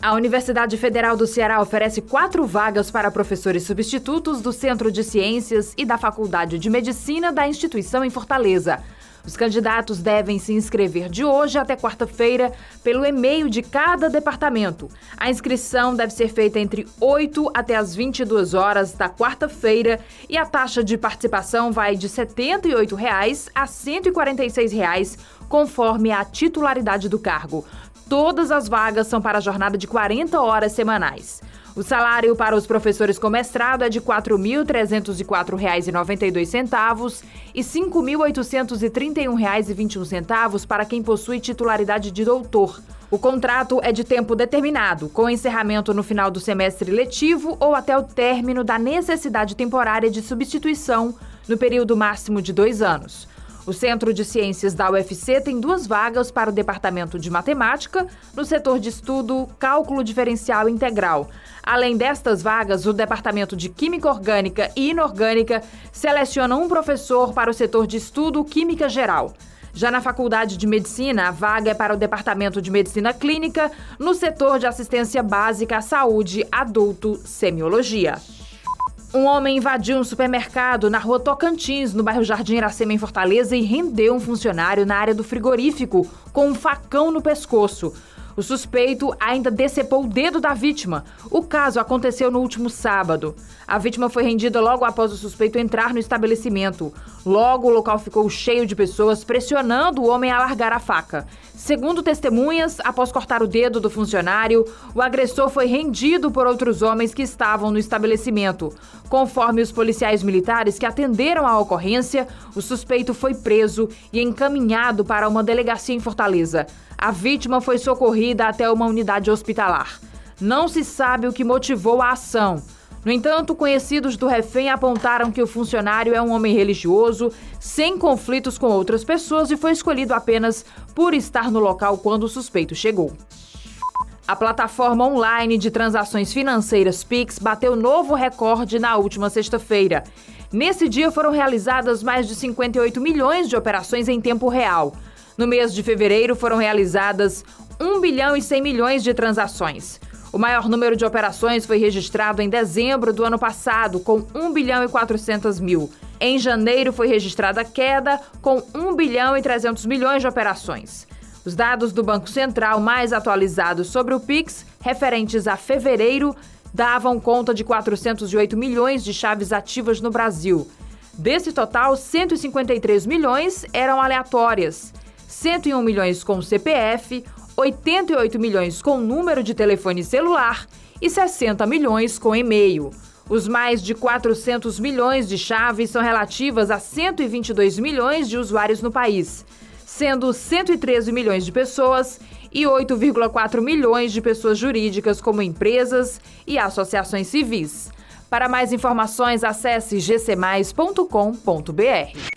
A Universidade Federal do Ceará oferece quatro vagas para professores substitutos do Centro de Ciências e da Faculdade de Medicina da instituição em Fortaleza. Os candidatos devem se inscrever de hoje até quarta-feira pelo e-mail de cada departamento. A inscrição deve ser feita entre 8 até as 22 horas da quarta-feira e a taxa de participação vai de 78 reais a 146 reais, conforme a titularidade do cargo. Todas as vagas são para a jornada de 40 horas semanais. O salário para os professores com mestrado é de R$ 4.304,92 e R$ 5.831,21 para quem possui titularidade de doutor. O contrato é de tempo determinado, com encerramento no final do semestre letivo ou até o término da necessidade temporária de substituição, no período máximo de dois anos. O Centro de Ciências da UFC tem duas vagas para o Departamento de Matemática, no setor de estudo Cálculo Diferencial Integral. Além destas vagas, o Departamento de Química Orgânica e Inorgânica seleciona um professor para o setor de estudo Química Geral. Já na Faculdade de Medicina, a vaga é para o Departamento de Medicina Clínica, no setor de assistência básica à saúde adulto semiologia. Um homem invadiu um supermercado na rua Tocantins, no bairro Jardim Iracema, em Fortaleza, e rendeu um funcionário na área do frigorífico com um facão no pescoço. O suspeito ainda decepou o dedo da vítima. O caso aconteceu no último sábado. A vítima foi rendida logo após o suspeito entrar no estabelecimento. Logo, o local ficou cheio de pessoas pressionando o homem a largar a faca. Segundo testemunhas, após cortar o dedo do funcionário, o agressor foi rendido por outros homens que estavam no estabelecimento. Conforme os policiais militares que atenderam à ocorrência, o suspeito foi preso e encaminhado para uma delegacia em Fortaleza. A vítima foi socorrida até uma unidade hospitalar. Não se sabe o que motivou a ação. No entanto, conhecidos do refém apontaram que o funcionário é um homem religioso, sem conflitos com outras pessoas e foi escolhido apenas por estar no local quando o suspeito chegou. A plataforma online de transações financeiras Pix bateu novo recorde na última sexta-feira. Nesse dia foram realizadas mais de 58 milhões de operações em tempo real. No mês de fevereiro foram realizadas 1 bilhão e 100 milhões de transações. O maior número de operações foi registrado em dezembro do ano passado, com 1 bilhão e 400 mil. Em janeiro foi registrada queda, com 1 bilhão e 300 milhões de operações. Os dados do Banco Central mais atualizados sobre o Pix, referentes a fevereiro, davam conta de 408 milhões de chaves ativas no Brasil. Desse total, 153 milhões eram aleatórias. 101 milhões com CPF, 88 milhões com número de telefone celular e 60 milhões com e-mail. Os mais de 400 milhões de chaves são relativas a 122 milhões de usuários no país, sendo 113 milhões de pessoas e 8,4 milhões de pessoas jurídicas, como empresas e associações civis. Para mais informações, acesse gcmais.com.br.